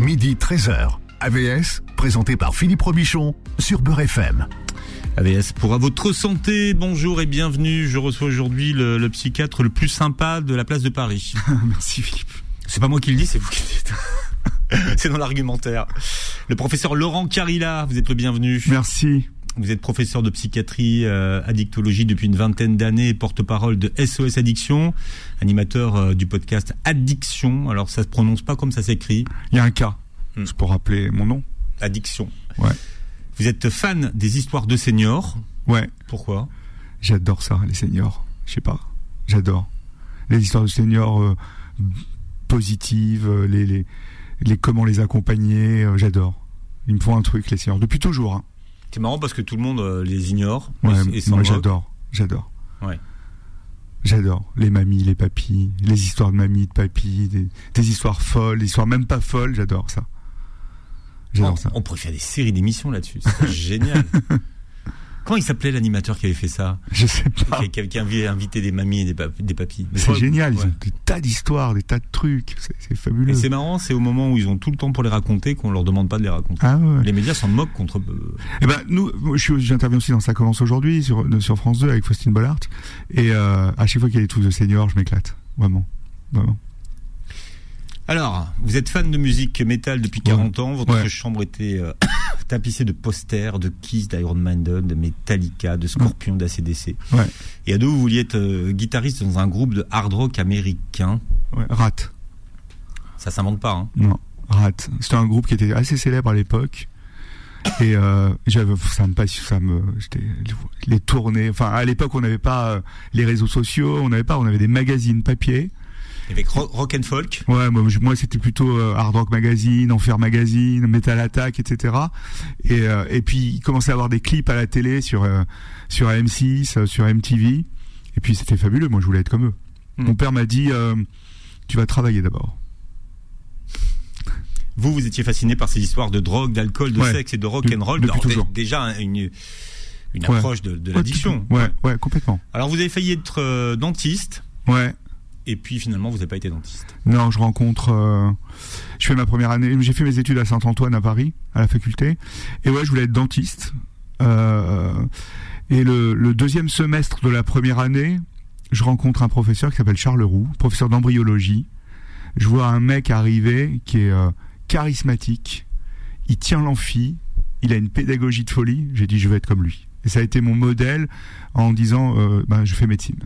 midi 13h. AVS, présenté par Philippe Robichon sur Beurre FM. AVS pour à votre santé, bonjour et bienvenue. Je reçois aujourd'hui le, le psychiatre le plus sympa de la place de Paris. Merci Philippe. C'est pas moi qui le dis, c'est vous qui le dites. c'est dans l'argumentaire. Le professeur Laurent Carilla, vous êtes le bienvenu. Merci. Vous êtes professeur de psychiatrie, euh, addictologie depuis une vingtaine d'années, porte-parole de SOS Addiction, animateur euh, du podcast Addiction. Alors ça se prononce pas comme ça s'écrit. Il y a un cas. Hmm. C'est pour rappeler mon nom. Addiction. Ouais. Vous êtes fan des histoires de seniors. Ouais. Pourquoi? J'adore ça, les seniors. Je sais pas. J'adore. Les histoires de seniors euh, positives, euh, les, les, les comment les accompagner, euh, j'adore. Ils me font un truc, les seniors. Depuis toujours. Hein. C'est marrant parce que tout le monde euh, les ignore. Ouais, et, moi j'adore. J'adore. Ouais. J'adore. Les mamies, les papis, les histoires de mamies, de papis, des, des histoires folles, des histoires même pas folles, j'adore ça. J'adore on, ça. on pourrait faire des séries d'émissions là-dessus. C'est génial. Comment il s'appelait l'animateur qui avait fait ça Je sais pas. Qui avait invité des mamies et des, pap- des papis. C'est génial, ils ont des tas d'histoires, des tas de trucs, c'est fabuleux. Et c'est marrant, c'est au moment où ils ont tout le temps pour les raconter qu'on leur demande pas de les raconter. Ah ouais. Les médias s'en moquent contre. euh, Eh ben nous, j'interviens aussi dans Ça commence aujourd'hui sur, sur France 2 avec Faustine Bollard et euh, à chaque fois qu'il y a des trucs de seniors, je m'éclate, vraiment, vraiment. Alors, vous êtes fan de musique métal depuis 40 ans. Votre Ouais. chambre était euh, tapissée de posters de Kiss, d'Iron Maiden, de Metallica, de Scorpion, d'ACDC. Ouais. Et à deux, vous vouliez être euh, guitariste dans un groupe de hard rock américain. Ouais, Rat, Ça s'invente pas, hein. non, Rat. C'était un groupe qui était assez célèbre à l'époque et euh, j'avais ça me passe, ça me, les tournées. Enfin, à l'époque, on n'avait pas euh, les réseaux sociaux, on n'avait pas, on avait des magazines papier. Avec ro- rock and folk. Ouais, moi, c'était plutôt euh, Hard Rock Magazine, Enfer Magazine, Metal Attack, etc. Et, euh, et puis il commençait à avoir des clips à la télé sur euh, sur M6, euh, sur MTV. Et puis c'était fabuleux. Moi, je voulais être comme eux. Hmm. Mon père m'a dit, euh, tu vas travailler d'abord. Vous, vous étiez fasciné par ces histoires de drogue, d'alcool, de Ouais. sexe et de rock and roll. déjà une une Ouais. approche de, l'addiction. Ouais, ouais, complètement. Alors, vous avez failli être euh, dentiste. Ouais. Et puis finalement, vous n'avez pas été dentiste. Non, je rencontre. euh, je fais ma première année. J'ai fait mes études à Saint-Antoine à Paris, à la faculté. Et ouais, je voulais être dentiste. Euh, et le, deuxième semestre de la première année, je rencontre un professeur qui s'appelle Charles Roux, professeur d'embryologie. Je vois un mec arriver qui est euh, charismatique. Il tient l'amphi. Il a une pédagogie de folie. J'ai dit, je vais être comme lui. Et ça a été mon modèle en disant, ben, je fais médecine.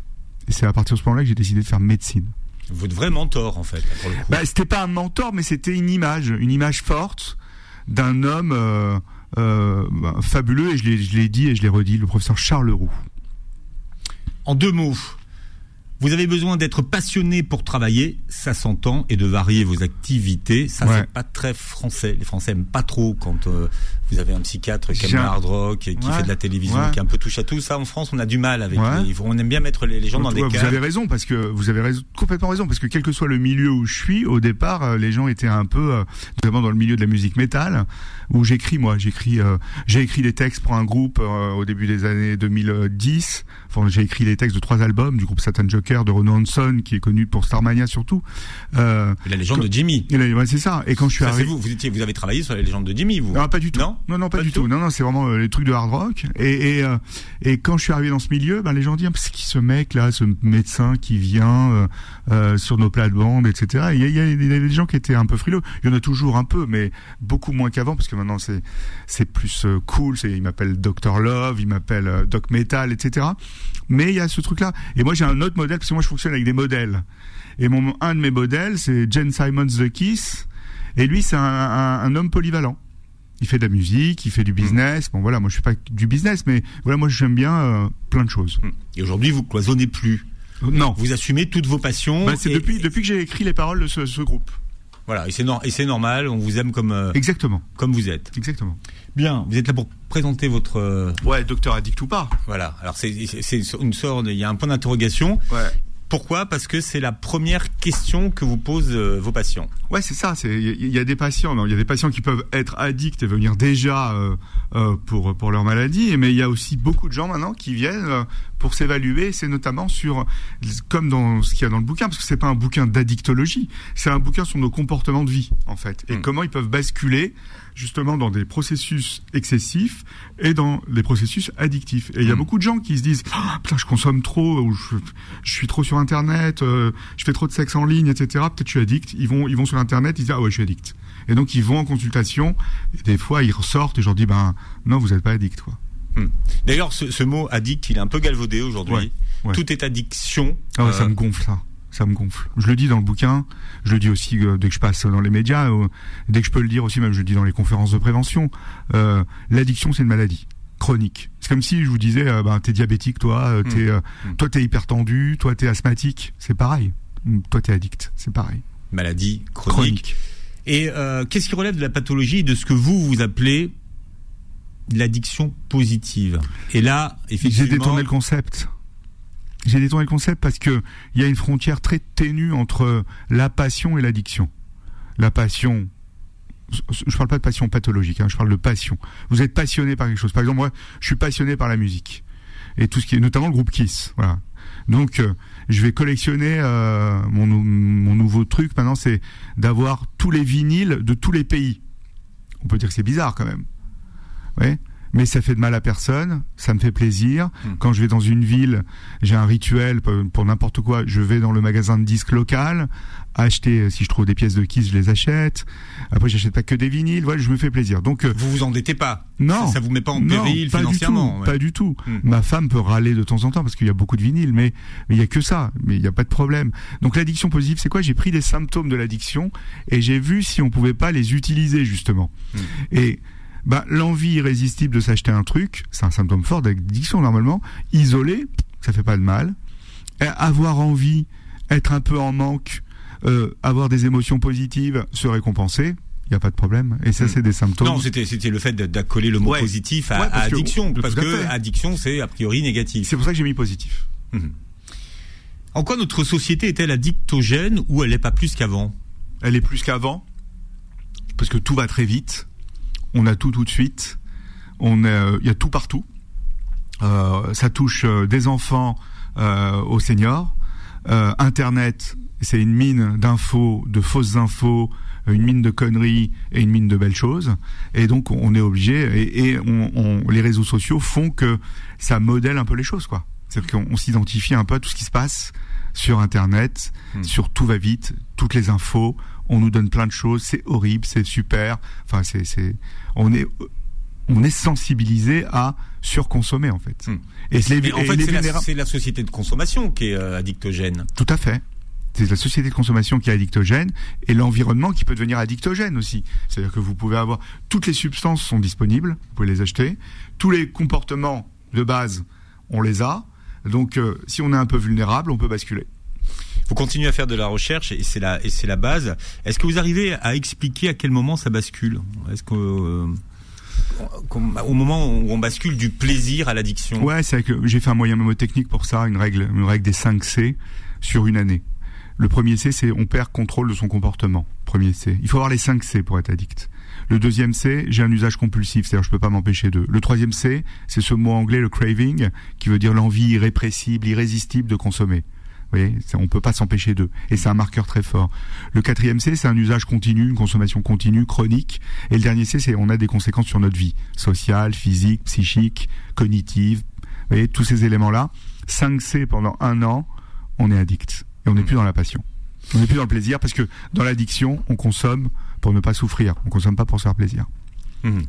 Et c'est à partir de ce moment-là que j'ai décidé de faire médecine. Votre vrai mentor, en fait, pour le coup. Bah, c'était pas un mentor, mais c'était une image, une image forte d'un homme euh, euh, bah, fabuleux. Et je l'ai, je l'ai dit et je l'ai redit, le professeur Charles Roux. En deux mots, vous avez besoin d'être passionné pour travailler, ça s'entend, et de varier vos activités. Ça, Ouais. c'est pas très français. Les Français aiment pas trop quand euh, vous avez un psychiatre qui un- hard rock, qui Ouais. fait de la télévision, Ouais. qui est un peu touche à tout. Ça, en France, on a du mal avec. Ouais. les- on aime bien mettre les, les gens dans des vous cases. avez raison parce que vous avez raison, complètement raison parce que quel que soit le milieu où je suis, au départ, euh, les gens étaient un peu, euh, notamment dans le milieu de la musique métal, où j'écris moi, j'écris, euh, j'ai écrit des textes pour un groupe euh, au début des années 2010. Enfin, j'ai écrit les textes de trois albums du groupe Satan Joker de Renaud Hanson, qui est connu pour Starmania surtout. La légende de Jimmy. c'est ça. Et quand je suis Ça, arrivé, vous. Vous, étiez, vous avez travaillé sur la légende de Jimmy, vous Non, pas du tout. Non non, non, pas, du tout. Non, non, c'est vraiment euh, les trucs de hard rock. Et, et, euh, et quand je suis arrivé dans ce milieu, ben, les gens disent, Ah, c'est qui ce mec là, ce médecin qui vient euh, euh, sur nos plates-bandes, etc. Et Il y, a, y a- y a des gens qui étaient un peu frileux. Il y en a toujours un peu, mais beaucoup moins qu'avant, parce que maintenant c'est c'est plus euh, cool. C'est, il m'appelle Dr Love, il m'appelle euh, Doc Metal, etc. Mais il y a ce truc-là. Et moi j'ai un autre modèle, parce que moi je fonctionne avec des modèles. Et mon un de mes modèles, c'est Jen Simons The Kiss. Et lui, c'est un, un- un homme polyvalent. Il fait de la musique, il fait du business. Bon voilà, moi je fais pas du business, mais voilà, moi j'aime bien euh, plein de choses. Et aujourd'hui, vous cloisonnez plus. Non, Vous assumez toutes vos passions. Bah, c'est et- depuis depuis que j'ai écrit les paroles de ce, ce groupe. Voilà, et c'est normal. On vous aime comme euh, Exactement, comme vous êtes. exactement. Bien. Vous êtes là pour présenter votre. euh, Ouais, docteur addict ou pas. voilà. Alors c'est une sorte. Il y a un point d'interrogation. Ouais. Pourquoi? Parce que c'est la première question que vous posent euh, vos patients. Ouais, c'est ça. Il y, a des patients, il y a des patients qui peuvent être addicts et venir déjà euh, pour pour leur maladie, mais il y a aussi beaucoup de gens maintenant qui viennent euh, pour s'évaluer. C'est notamment sur comme dans ce qu'il y a dans le bouquin, parce que c'est pas un bouquin d'addictologie, c'est un bouquin sur nos comportements de vie en fait et Mm. comment ils peuvent basculer justement dans des processus excessifs et dans des processus addictifs. Et il y a Mm. beaucoup de gens qui se disent Ah, putain je consomme trop ou je, je suis trop sur internet, euh, je fais trop de sexe en ligne, etc. Peut-être je suis addict. Ils vont ils vont sur internet, ils disent ah ouais je suis addict. Et donc ils vont en consultation. Et des fois ils ressortent et je leur dis ben non vous n'êtes pas addict quoi. D'ailleurs, ce, ce mot addict, il est un peu galvaudé aujourd'hui. Ouais, ouais. Tout est addiction. Ah ouais, Euh, ça me gonfle ça. Ça me gonfle. Je le dis dans le bouquin, je le dis aussi euh, dès que je passe dans les médias, euh, dès que je peux le dire aussi, même je le dis dans les conférences de prévention. L'addiction, c'est une maladie chronique. C'est comme si je vous disais, ben, t'es diabétique, toi, euh, t'es, euh, Mm. toi, t'es hyper tendu, toi, t'es asthmatique. C'est pareil. Toi, t'es addict. C'est pareil. maladie chronique. Et qu'est-ce qui relève de la pathologie de ce que vous vous appelez l'addiction positive Et là, effectivement, J'ai détourné le concept. J'ai détourné le concept parce que il y a une frontière très ténue entre la passion et l'addiction. La passion, je parle pas de passion pathologique, hein, je parle de passion. Vous êtes passionné par quelque chose. Par exemple, moi, je suis passionné par la musique et tout ce qui est, notamment le groupe Kiss. Voilà. Donc, euh, je vais collectionner euh, mon, mon nouveau truc. Maintenant, c'est d'avoir tous les vinyles de tous les pays. On peut dire que c'est bizarre quand même. Ouais. Mais ça fait de mal à personne, ça me fait plaisir. Hmm. Quand je vais dans une ville, j'ai un rituel pour, n'importe quoi. Je vais dans le magasin de disques local, acheter, euh, si je trouve des pièces de Kiss, je les achète. Après, j'achète pas que des vinyles, voilà, je me fais plaisir. Donc, euh, vous vous endettez pas. non. Ça, ça vous met pas en non, péril pas du financièrement. tout, ouais. pas du tout. Hmm. Ma femme peut râler de temps en temps parce qu'il y a beaucoup de vinyles, mais il y a que ça, mais il n'y a pas de problème. Donc l'addiction positive, c'est quoi? J'ai pris les symptômes de l'addiction et j'ai vu si on pouvait pas les utiliser justement. Hmm. Et bah, l'envie irrésistible de s'acheter un truc, c'est un symptôme fort d'addiction normalement. Isolé, ça fait pas de mal. Avoir envie, être un peu en manque, euh, avoir des émotions positives, se récompenser, il n'y a pas de problème. Et ça, Hmm. c'est des symptômes. Non, c'était c'était le fait d'accoler le mot Ouais. positif à, Ouais, addiction, parce que addiction c'est a priori négatif. C'est pour ça que j'ai mis positif. En quoi notre société est-elle addictogène ou elle n'est pas plus qu'avant? Elle est plus qu'avant parce que tout va très vite. On a tout tout de suite. On euh, il y a tout partout. Euh, ça touche euh, des enfants aux seniors. Internet, c'est une mine d'infos, de fausses infos, une mine de conneries et une mine de belles choses. Et donc on est obligé. Et, et on, on- les réseaux sociaux font que ça modèle un peu les choses, quoi. C'est-à-dire qu'on on s'identifie un peu à tout ce qui se passe sur Internet, Hmm. sur tout va vite, toutes les infos. On nous donne plein de choses, c'est horrible, c'est super. Enfin, c'est, c'est, on est, on est sensibilisé à surconsommer en fait. Hmm. Et, les, Mais en et fait, c'est la, c'est la société de consommation qui est euh, addictogène. tout à fait. C'est la société de consommation qui est addictogène et l'environnement qui peut devenir addictogène aussi. C'est-à-dire que vous pouvez avoir toutes les substances sont disponibles, vous pouvez les acheter. Tous les comportements de base, on les a. Donc, euh, si on est un peu vulnérable, on peut basculer. Vous continuez à faire de la recherche et c'est la base. Est-ce que vous arrivez à expliquer à quel moment ça bascule? Est-ce que euh, qu'on- au moment où on bascule du plaisir à l'addiction? Ouais, c'est que j'ai fait un moyen mémotechnique pour ça, une règle, une règle des 5 C sur une année. Le premier C, c'est on perd contrôle de son comportement. Premier C. Il faut avoir les 5 C pour être addict. Le deuxième C, j'ai un usage compulsif, c'est-à-dire je peux pas m'empêcher de. Le troisième C, c'est ce mot anglais, le craving, qui veut dire l'envie irrépressible, irrésistible de consommer. Vous voyez, c'est- on peut pas s'empêcher d'eux. Et c'est un marqueur très fort. Le quatrième C, c'est un usage continu, une consommation continue, chronique. Et le dernier C, c'est on a des conséquences sur notre vie, sociale, physique, psychique, cognitive. Vous voyez, tous ces éléments-là. 5 C pendant un an, on est addict. Et on n'est plus dans la passion. On n'est plus dans le plaisir parce que dans l'addiction, on consomme pour ne pas souffrir. On consomme pas pour se faire plaisir. Mhm.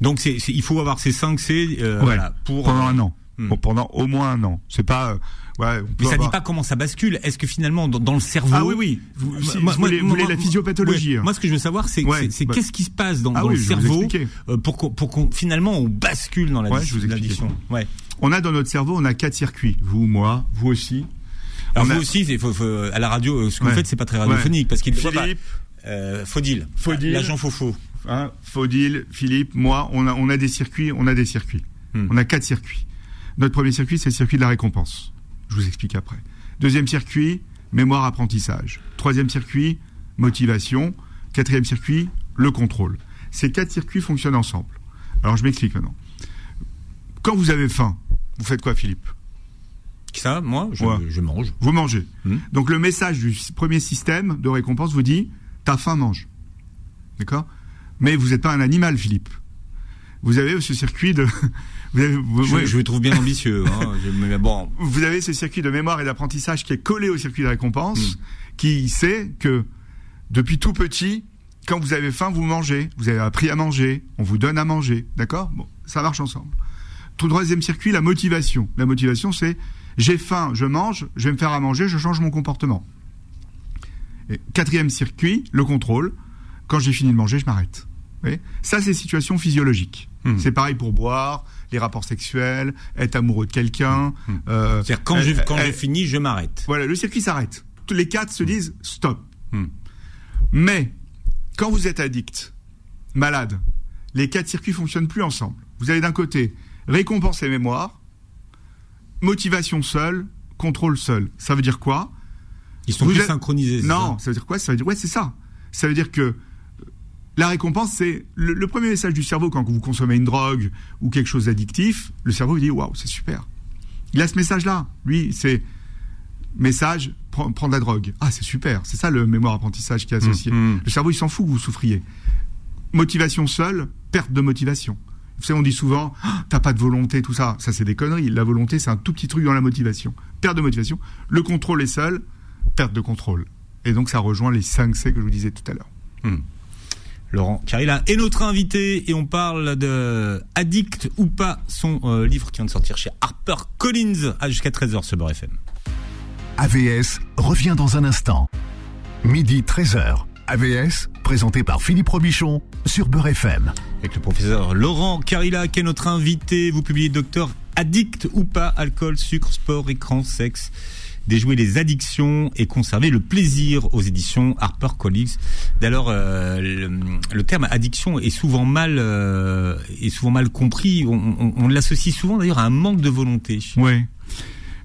Donc c'est, il faut avoir ces 5 C euh, Ouais. voilà, pour Pendant un an. Hmm. Bon, pendant au moins un an. C'est pas. Ouais, Mais ça avoir- dit pas comment ça bascule. Est-ce que finalement dans, dans le cerveau Ah oui, oui. Vous, si Moi- vous moi- voulez, moi- la physiopathologie. ouais. hein. Moi, ce que je veux savoir, c'est, Ouais, bah- qu'est-ce qui se passe dans, Ah dans oui, le cerveau euh, pour qu'on, finalement on bascule dans l'addiction. Ouais. On a dans notre cerveau, on a quatre circuits. Vous, moi, vous aussi. Alors On vous a- aussi, il faut, faut- à la radio, euh, ce que vous faites, c'est pas très radiophonique parce qu'il ne voit pas. Philippe, Euh, Faudil. Faudil. L'agent Fofo. hein, Faudil, Philippe, moi, on a, on a des circuits, on a des circuits. Hmm. On a quatre circuits. Notre premier circuit, c'est le circuit de la récompense. Je vous explique après. Deuxième circuit, mémoire apprentissage. Troisième circuit, motivation. Quatrième circuit, le contrôle. Ces quatre circuits fonctionnent ensemble. Alors je m'explique maintenant. Quand vous avez faim, vous faites quoi, Philippe? Ça, moi, je, Ouais. je mange. Vous mangez. Hmm. Donc le message du premier système de récompense vous dit T'as faim, mange. D'accord? Mais vous n'êtes pas un animal, Philippe. Vous avez ce circuit de. Vous avez, vous- Je, le trouve bien ambitieux. Hein. Je- mais bon, vous avez ce circuit de mémoire et d'apprentissage qui est collé au circuit de récompense, Hmm. qui sait que depuis tout petit, quand vous avez faim, vous mangez. Vous avez appris à manger. On vous donne à manger. D'accord? Bon, ça marche ensemble. Tout troisième circuit, la motivation. La motivation, c'est j'ai faim, je mange, je vais me faire à manger, je change mon comportement. Et quatrième circuit, le contrôle. Quand j'ai fini de manger, je m'arrête. Ça, c'est situation physiologique. Hmm. C'est pareil pour boire, les rapports sexuels, être amoureux de quelqu'un. Hmm. euh, c'est-à-dire quand j'ai quand euh, j'ai fini, je m'arrête. voilà, le circuit s'arrête. Tous les quatre se disent stop. Hmm. Mais quand vous êtes addict, malade, les quatre circuits fonctionnent plus ensemble. Vous avez d'un côté récompense et mémoire, motivation seule, contrôle seul. Ça veut dire quoi? Ils sont Vous plus êtes- synchronisés. Non, ça? ça veut dire quoi? Ça veut dire ouais, c'est ça. Ça veut dire que la récompense, c'est le, le premier message du cerveau quand vous consommez une drogue ou quelque chose d'addictif. Le cerveau il dit waouh, c'est super. Il a ce message-là. Lui, c'est message prends, prends de la drogue. Ah, c'est super. C'est ça le mémoire apprentissage qui est associé. Mmh, mmh. Le cerveau, il s'en fout que vous souffriez. Motivation seule, perte de motivation. Vous savez, on dit souvent, Ah, t'as pas de volonté, tout ça. Ça, c'est des conneries. La volonté, c'est un tout petit truc dans la motivation. Perte de motivation. Le contrôle est seul, perte de contrôle. Et donc, ça rejoint les 5 C que je vous disais tout à l'heure. Laurent Carilla est notre invité et on parle de Addict ou pas, son euh, livre qui vient de sortir chez Harper Collins à jusqu'à 13h sur Beurre FM. AVS revient dans un instant. Midi 13h. AVS, présenté par Philippe Robichon sur Beurre FM. Avec le professeur Laurent Carilla qui est notre invité. Vous publiez Docteur Addict ou pas, alcool, sucre, sport, écran, sexe. Déjouer les addictions et conserver le plaisir aux éditions HarperCollins. D'ailleurs, euh, le, le terme addiction est souvent mal euh, est souvent mal compris. On, on- on l'associe souvent d'ailleurs à un manque de volonté. Ouais.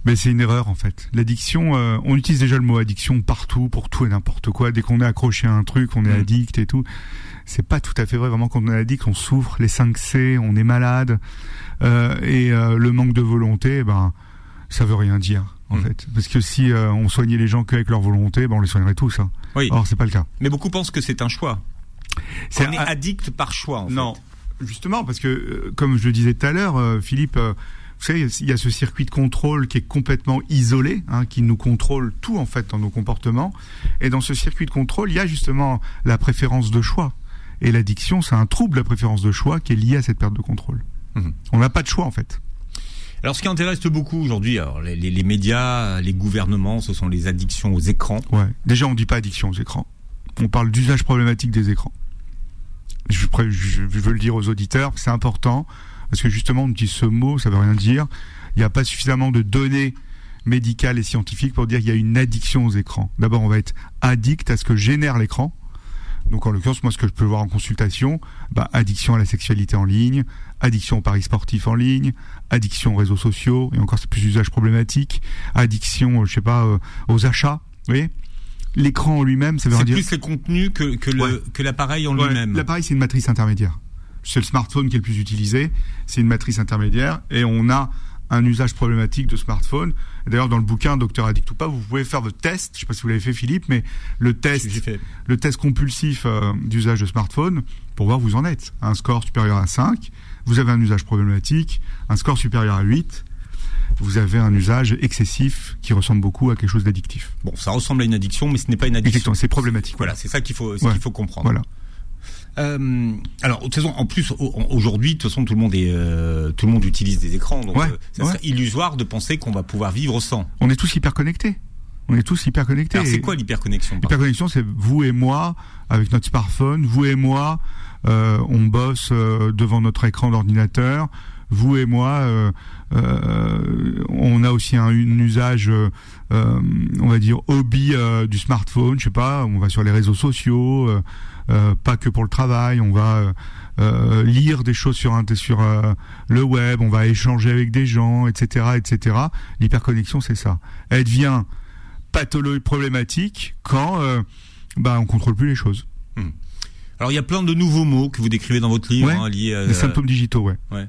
Mais c'est une erreur en fait. L'addiction, euh, on utilise déjà le mot addiction partout, pour tout et n'importe quoi. Dès qu'on est accroché à un truc, on est Mm. addict et tout. C'est pas tout à fait vrai. Vraiment, quand on est addict, on souffre. Les 5 C, on est malade. Euh, et euh, le manque de volonté, eh ben, ça veut rien dire en Mm. fait. Parce que si euh, on soignait les gens qu'avec leur volonté, ben, on les soignerait tous. Hein. Oui. Or, c'est pas le cas. Mais beaucoup pensent que c'est un choix. C'est On est un- addict par choix. En Non, fait. justement, parce que, euh, comme je le disais tout à l'heure, euh, Philippe, vous savez, il y a ce circuit de contrôle qui est complètement isolé, hein, qui nous contrôle tout, en fait, dans nos comportements. Et dans ce circuit de contrôle, il y a justement la préférence de choix. Et l'addiction, c'est un trouble de la préférence de choix qui est lié à cette perte de contrôle. Mhm. On n'a pas de choix, en fait. Alors, ce qui intéresse beaucoup aujourd'hui, alors les, les- les médias, les gouvernements, ce sont les addictions aux écrans. Ouais. Déjà, on dit pas addiction aux écrans. On parle d'usage problématique des écrans. Je, je- veux le dire aux auditeurs, c'est important, parce que justement, on utilise ce mot, ça veut rien dire. Il n'y a pas suffisamment de données médicales et scientifiques pour dire qu'il y a une addiction aux écrans. D'abord, on va être addict à ce que génère l'écran. Donc, en l'occurrence, moi, ce que je peux voir en consultation, bah, addiction à la sexualité en ligne, addiction aux paris sportifs en ligne, addiction aux réseaux sociaux, et encore, c'est plus usage problématique, addiction, euh, je sais pas, euh, aux achats. Vous voyez L'écran en lui-même, ça veut C'est dire. plus les contenus que, que le- Ouais. l'appareil en Ouais, lui-même. L'appareil, c'est une matrice intermédiaire. C'est le smartphone qui est le plus utilisé. C'est une matrice intermédiaire et on a un usage problématique de smartphone. D'ailleurs, dans le bouquin Docteur Addict ou pas, vous pouvez faire votre test. Je sais pas si vous l'avez fait, Philippe, mais le test, fait. le test compulsif euh, d'usage de smartphone pour voir où vous en êtes. Un score supérieur à 5, vous avez un usage problématique. Un score supérieur à 8, vous avez un usage excessif qui ressemble beaucoup à quelque chose d'addictif. Bon, ça ressemble à une addiction, mais ce n'est pas une addiction. C'est problématique. Voilà, c'est ça qu'il faut, Ouais. qu'il faut comprendre. Voilà. Euh, alors, de toute façon, en plus, au- aujourd'hui, de toute façon, tout le monde est, euh, tout le monde utilise des écrans, donc Ouais, euh, ça ouais. serait illusoire de penser qu'on va pouvoir vivre sans. On est tous hyper connectés. On est tous hyper connectés. Alors, c'est quoi l'hyperconnexion L'hyperconnexion, c'est vous et moi avec notre smartphone. Vous et moi, on bosse euh, devant notre écran d'ordinateur. Vous et moi, euh, euh, on a aussi un, usage, euh, euh, on va dire hobby euh, du smartphone. Je sais pas, on va sur les réseaux sociaux, euh, euh, pas que pour le travail. On va euh, euh, lire des choses sur sur euh, le web. On va échanger avec des gens, etc., etc. L'hyperconnexion, c'est ça. Elle devient pathologie problématique quand euh, bah, on contrôle plus les choses. Hmm. Alors il y a plein de nouveaux mots que vous décrivez dans votre livre hein, liés à les symptômes digitaux, ouais. ouais.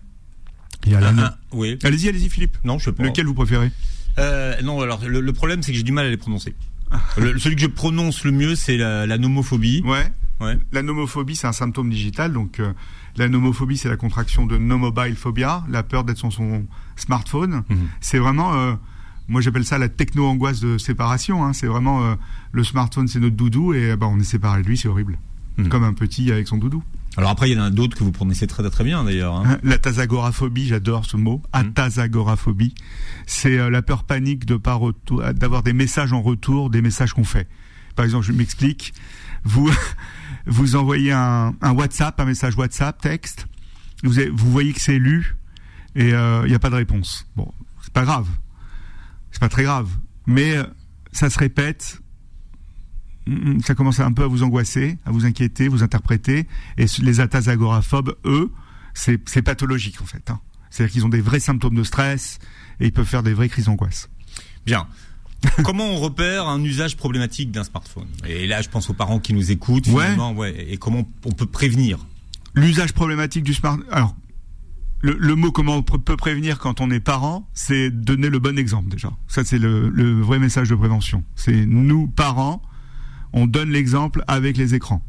Il y a oui. Allez-y, allez-y, Philippe. Non, je sais pas. Lequel vous préférez? Euh, Non, alors le, problème c'est que j'ai du mal à les prononcer. celui que je prononce le mieux, c'est la, nomophobie. Ouais. Ouais. La nomophobie, c'est un symptôme digital. Donc, euh, la nomophobie, c'est la contraction de no mobile phobia, la peur d'être sur son smartphone. Mhm. C'est vraiment, euh, moi j'appelle ça la techno-angoisse de séparation. Hein. C'est vraiment euh, le smartphone, c'est notre doudou et bah, on est séparé de lui, c'est horrible. Mhm. Comme un petit avec son doudou. Alors après, il y en a d'autres que vous prononcez très très bien d'ailleurs. Hein. La tasagoraphobie, j'adore ce mot. Mhm. Atasagoraphobie, c'est la peur panique de pas d'avoir des messages en retour, des messages qu'on fait. Par exemple, je m'explique. Vous vous envoyez un, WhatsApp, un message WhatsApp, texte, vous, vous voyez que c'est lu et euh, il n'y a pas de réponse. Bon, c'est pas grave, c'est pas très grave, mais euh, ça se répète, ça commence un peu à vous angoisser, à vous inquiéter, vous interpréter, et les atas agoraphobes, eux, c'est pathologique en fait. Hein. C'est-à-dire qu'ils ont des vrais symptômes de stress et ils peuvent faire des vraies crises d'angoisse. Bien. Comment on repère un usage problématique d'un smartphone? Et là, je pense aux parents qui nous écoutent. ouais. Et comment on peut prévenir? L'usage problématique du smartphone. Alors, le, mot comment on peut prévenir quand on est parent, c'est donner le bon exemple déjà. Ça, c'est le, le vrai message de prévention. C'est nous, parents, on donne l'exemple avec les écrans.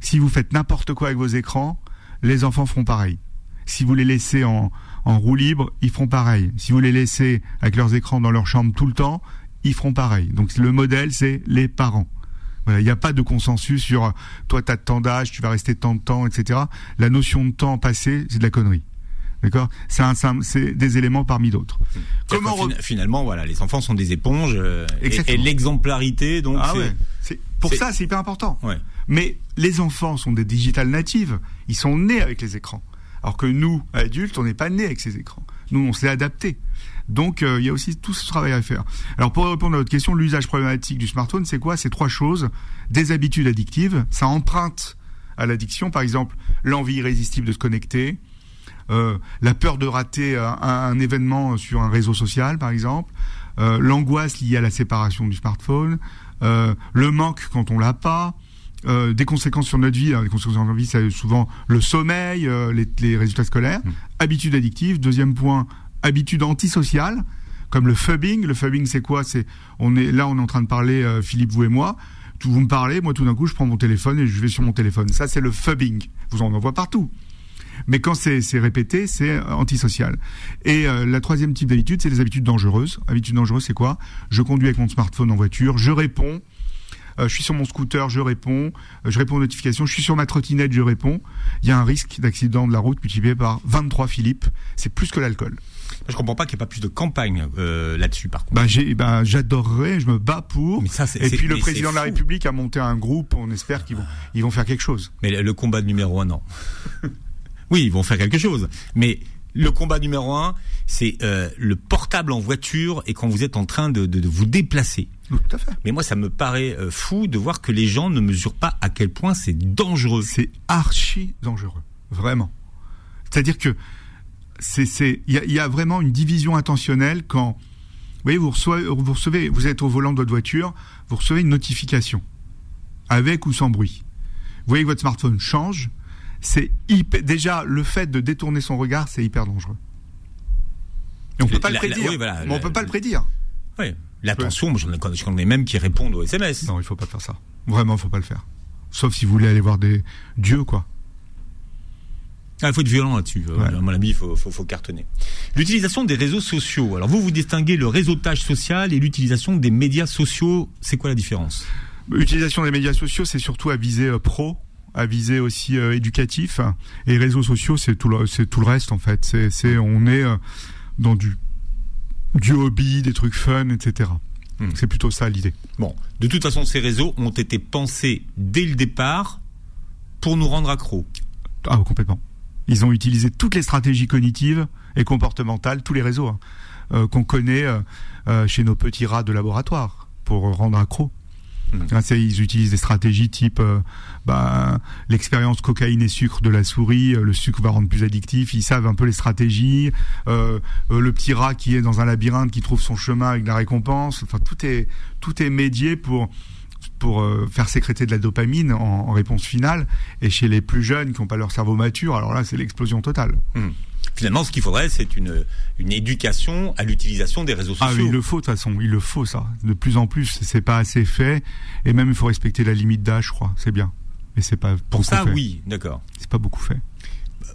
Si vous faites n'importe quoi avec vos écrans, les enfants feront pareil. Si vous les laissez en, en roue libre, ils feront pareil. Si vous les laissez avec leurs écrans dans leur chambre tout le temps, ils feront pareil. Donc le modèle, c'est les parents. il n'y a pas de consensus sur toi, tu as tant d'âge, tu vas rester tant de temps, etc. La notion de temps passé, c'est de la connerie. D'accord? C'est c'est des éléments parmi d'autres. Comment finalement, voilà, les enfants sont des éponges euh, et, l'exemplarité, donc ah c'est pour ça, c'est hyper important. Mais les enfants sont des digital natives. Ils sont nés avec les écrans, alors que nous, adultes, on n'est pas nés avec ces écrans. Nous, on s'est adapté. Donc euh, il y a aussi tout ce travail à faire. Alors pour répondre à votre question, l'usage problématique du smartphone, c'est quoi? C'est trois choses. Des habitudes addictives, ça emprunte à l'addiction, par exemple l'envie irrésistible de se connecter, euh, la peur de rater un, événement sur un réseau social, par exemple, euh, l'angoisse liée à la séparation du smartphone, le manque quand on l'a pas. des conséquences sur notre vie, hein, des conséquences sur notre vie, c'est souvent le sommeil, les, résultats scolaires, mmh. habitudes addictives. Deuxième point, habitudes antisociales comme le fubbing. Le fubbing, c'est quoi? C'est on est là, on est en train de parler, euh, Philippe, vous et moi. Vous me parlez, moi tout d'un coup, je prends mon téléphone et je vais sur mon téléphone. Ça, c'est le fubbing. Vous en voyez partout. Mais quand c'est répété, c'est euh, antisocial. Et euh, la troisième type d'habitude, c'est les habitudes dangereuses. Habitudes dangereuses, c'est quoi? Je conduis avec mon smartphone en voiture, je réponds. je suis sur mon scooter, je réponds, je réponds aux notifications, je suis sur ma trottinette, je réponds. Il y a un risque d'accident de la route multiplié par 23 Philippe. C'est plus que l'alcool. Je comprends pas qu'il n'y ait pas plus de campagne euh, là-dessus, par contre. Ben, j'ai, ben, j'adorerais, je me bats pour. et puis le président de la République a monté un groupe. On espère qu'ils vont, ils vont faire quelque chose. Mais le, combat numéro un, non. oui, ils vont faire quelque chose. Mais le combat numéro un, c'est euh, le portable en voiture et quand vous êtes en train de, de, vous déplacer. tout à fait. Mais moi, ça me paraît euh, fou de voir que les gens ne mesurent pas à quel point c'est dangereux. C'est archi dangereux, vraiment. C'est-à-dire que c'est, il y a, vraiment une division intentionnelle quand, vous voyez, vous recevez, vous recevez, vous êtes au volant de votre voiture, vous recevez une notification, avec ou sans bruit. Vous voyez que votre smartphone change, c'est hyper, déjà le fait de détourner son regard, c'est hyper dangereux. Et on peut pas le prédire. mais on peut pas le prédire. Oui. L'attention, j'en connais même qui répondent aux SMS. Non, il faut pas faire ça. Vraiment, il faut pas le faire. Sauf si vous voulez aller voir des dieux, quoi. Ah, il faut être violent là-dessus. Euh, à mon avis, il faut, faut, faut, cartonner. L'utilisation des réseaux sociaux. Alors vous, vous distinguez le réseautage social et l'utilisation des médias sociaux. C'est quoi la différence? L'utilisation des médias sociaux, c'est surtout à viser euh, pro, à viser aussi euh, éducatif. Et réseaux sociaux, c'est tout le, c'est tout le reste en fait. C'est, c'est on est dans du, du hobby, des trucs fun, etc. Hmm. C'est plutôt ça l'idée. Bon, de toute façon, ces réseaux ont été pensés dès le départ pour nous rendre accros. Ah, complètement. Ils ont utilisé toutes les stratégies cognitives et comportementales, tous les réseaux hein, euh, qu'on connaît euh, euh, chez nos petits rats de laboratoire pour rendre accro. Mmh. Ah, ils utilisent des stratégies type euh, bah, l'expérience cocaïne et sucre de la souris, euh, le sucre va rendre plus addictif, ils savent un peu les stratégies, euh, le petit rat qui est dans un labyrinthe qui trouve son chemin avec la récompense, enfin tout est tout est médié pour pour faire sécréter de la dopamine en, réponse finale. Et chez les plus jeunes qui n'ont pas leur cerveau mature, alors là, c'est l'explosion totale. Mmh. Finalement, ce qu'il faudrait, c'est une, une éducation à l'utilisation des réseaux sociaux. Ah, il le faut de toute façon, il le faut ça. De plus en plus, c'est pas assez fait, et même il faut respecter la limite d'âge, je crois. C'est bien, mais c'est pas pour ça. Oui, d'accord. C'est pas beaucoup fait.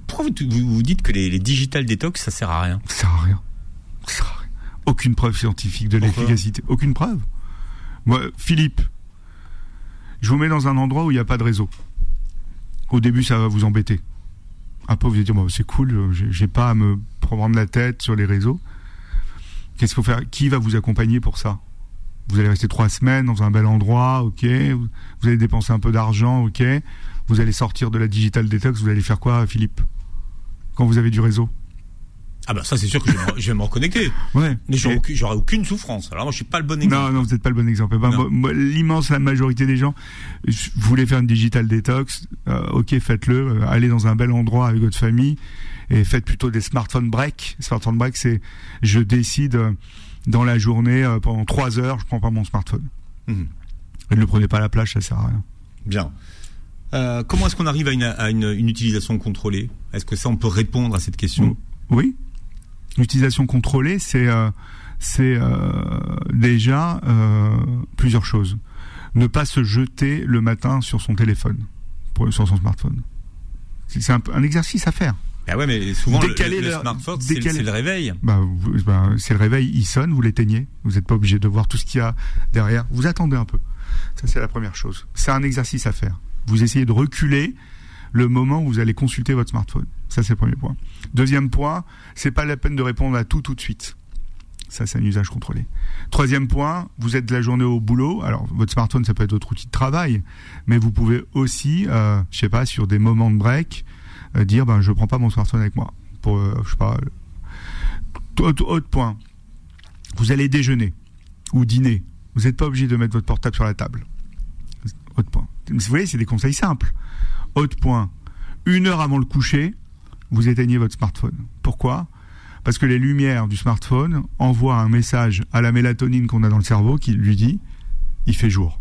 Pourquoi vous, vous, dites que les, les, digital détox, ça sert à rien? Ça sert à rien. Ça sert à rien. Aucune preuve scientifique de l'efficacité. Aucune preuve. Moi, Philippe, je vous mets dans un endroit où il n'y a pas de réseau. Au début, ça va vous embêter. Après, vous allez dire, bon, c'est cool, j'ai pas à me prendre la tête sur les réseaux. Qu'est-ce qu'il faut faire? Qui va vous accompagner pour ça? Vous allez rester trois semaines dans un bel endroit, ok. Vous allez dépenser un peu d'argent, ok. Vous allez sortir de la digital detox, vous allez faire quoi, Philippe? Quand vous avez du réseau? Ah bah ça c'est sûr que je vais me, reconnecter. Ouais. Mais j'aurai aucune souffrance. Alors moi je suis pas le bon exemple. Non non vous n'êtes pas le bon exemple. Ben, L'immense la majorité des gens vous voulez faire une digital detox, euh, ok faites-le. Euh, allez dans un bel endroit avec votre famille et faites plutôt des smartphone break. Smartphone break c'est je décide euh, dans la journée pendant trois heures je prends pas mon smartphone. Mmh. Et ne le prenez pas à la plage ça sert à rien. Bien. comment est-ce qu'on arrive à, une, à une, une, utilisation contrôlée? Est-ce que ça on peut répondre à cette question? Oui. L'utilisation contrôlée, c'est euh, c'est euh, déjà euh, plusieurs choses. Ne pas se jeter le matin sur son téléphone, sur son smartphone. C'est un, un, exercice à faire. Ah ouais, mais souvent décaler le, smartphone, c'est le réveil. Bah, bah, c'est le réveil, il sonne, vous l'éteignez. Vous n'êtes pas obligé de voir tout ce qu'il y a derrière. Vous attendez un peu. Ça, c'est la première chose. C'est un exercice à faire. Vous essayez de reculer le moment où vous allez consulter votre smartphone. Ça, c'est le premier point. Deuxième point, c'est pas la peine de répondre à tout tout de suite. Ça, c'est un usage contrôlé. Troisième point, vous êtes de la journée au boulot. Alors, votre smartphone, ça peut être votre outil de travail, mais vous pouvez aussi, euh, je sais pas, sur des moments de break, euh, dire, ben, je prends pas mon smartphone avec moi. Pour, euh, je sais pas. Autre, point, vous allez déjeuner ou dîner. Vous n'êtes pas obligé de mettre votre portable sur la table. Autre point. Vous voyez, c'est des conseils simples. Autre point, une heure avant le coucher, vous éteignez votre smartphone. Pourquoi? Parce que les lumières du smartphone envoient un message à la mélatonine qu'on a dans le cerveau qui lui dit il fait jour.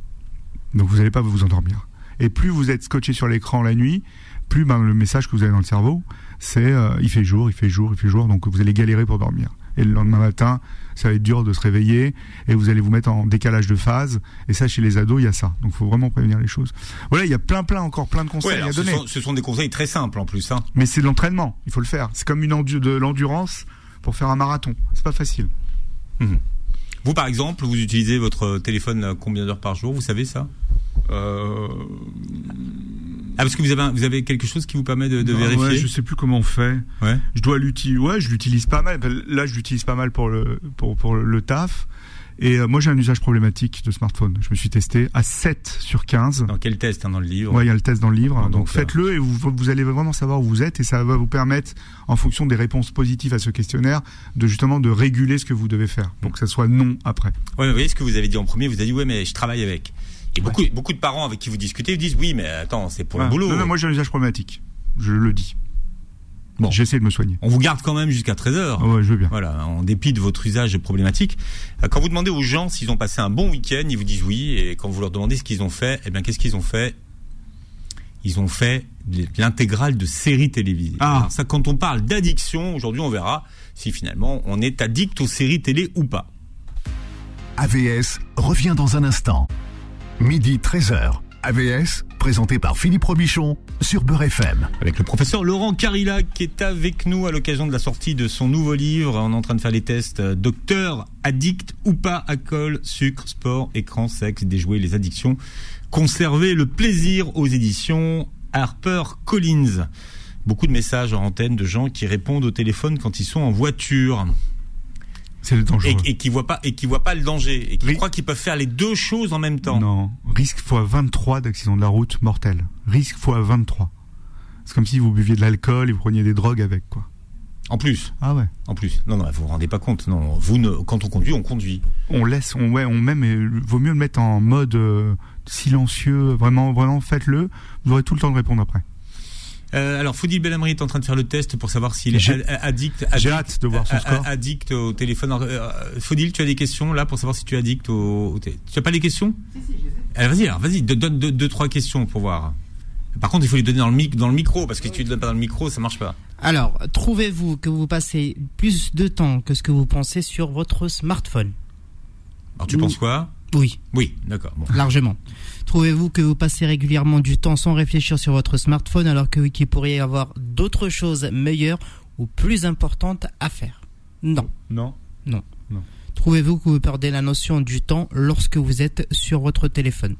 Donc vous n'allez pas vous endormir. Et plus vous êtes scotché sur l'écran la nuit, plus ben, le message que vous avez dans le cerveau, c'est euh, il fait jour, il fait jour, il fait jour, donc vous allez galérer pour dormir. Et le lendemain matin, ça va être dur de se réveiller et vous allez vous mettre en décalage de phase. Et ça, chez les ados, il y a ça. Donc, il faut vraiment prévenir les choses. Voilà, il y a plein, plein, encore plein de conseils à donner. Ce sont, des conseils très simples en plus. Hein. Mais c'est de l'entraînement. Il faut le faire. C'est comme une de l'endurance pour faire un marathon. C'est pas facile. Mmh. Vous, par exemple, vous utilisez votre téléphone combien d'heures par jour? Vous savez ça? Euh... Ah parce que vous avez vous avez quelque chose qui vous permet de, de vérifier. Ouais, je sais plus comment on fait. Ouais. Je dois l'utiliser. Ouais, je l'utilise pas mal. Là, je l'utilise pas mal pour le pour pour le taf. Et euh, moi, j'ai un usage problématique de smartphone. Je me suis testé à 7 sur 15. Dans quel test hein, dans le livre Ouais, il y a le test dans le livre. donc, faites-le et vous, vous allez vraiment savoir où vous êtes et ça va vous permettre, en fonction des réponses positives à ce questionnaire, de justement de réguler ce que vous devez faire pour que ça soit non après. Ouais, mais vous voyez ce que vous avez dit en premier. Vous avez dit ouais, mais je travaille avec. Et beaucoup, beaucoup de parents avec qui vous discutez vous disent oui, mais attends, c'est pour le boulot. Non, non, moi j'ai un usage problématique. Je le dis. Bon. J'essaie de me soigner. On vous garde quand même jusqu'à 13h. ouais, je veux bien. Voilà, en dépit de votre usage problématique. Euh, quand vous demandez aux gens s'ils ont passé un bon week-end, ils vous disent oui. Et quand vous leur demandez ce qu'ils ont fait, eh bien, qu'est-ce qu'ils ont fait? Ils ont fait l'intégrale de séries télévisées. Ah. Alors ça, quand on parle d'addiction, aujourd'hui, on verra si finalement on est addict aux séries télé ou pas. AVS revient dans un instant. Midi 13h. AVS, présenté par Philippe Robichon sur Beurre FM. Avec le professeur Laurent Carilla qui est avec nous à l'occasion de la sortie de son nouveau livre. En train de faire les tests euh, Docteur, addict ou pas, alcool, sucre, sport, écran, sexe, déjouer les addictions. Conserver le plaisir aux éditions Harper Collins. Beaucoup de messages en antenne de gens qui répondent au téléphone quand ils sont en voiture. C'est le danger. Et, qui voient pas et qui voient pas le danger et qui croient qu'ils peuvent faire les deux choses en même temps. Non, risque fois 23 d'accident de la route mortel. Risque fois 23. C'est comme si vous buviez de l'alcool et vous preniez des drogues avec quoi. En plus. Ah ouais. En plus. Non, non, vous vous rendez pas compte. Non, vous ne, quand on conduit, on conduit. On laisse, on ouais, on met, mais vaut mieux le mettre en mode euh, silencieux. Vraiment, vraiment, faites-le. Vous aurez tout le temps de répondre après. Euh, alors, Faudil Belhamri est en train de faire le test pour savoir s'il est addict, J'ai hâte de voir son score. addict au téléphone. Euh, Faudil, tu as des questions là pour savoir si tu es addict au, au Tu as pas les questions Eh, Vas-y, alors vas-y, do- donne deux, deux, trois questions pour voir. Par contre, il faut les donner dans le, mic, dans le micro parce que si tu ne donnes pas dans le micro, ça marche pas. Alors, trouvez-vous que vous passez plus de temps que ce que vous pensez sur votre smartphone? Alors, tu Oui. penses quoi? Oui, Oui, d'accord. Bon. largement. Trouvez-vous que vous passez régulièrement du temps sans réfléchir sur votre smartphone alors que qu'il pourrait y avoir d'autres choses meilleures ou plus importantes à faire? Non. Non. Trouvez-vous que vous perdez la notion du temps lorsque vous êtes sur votre téléphone?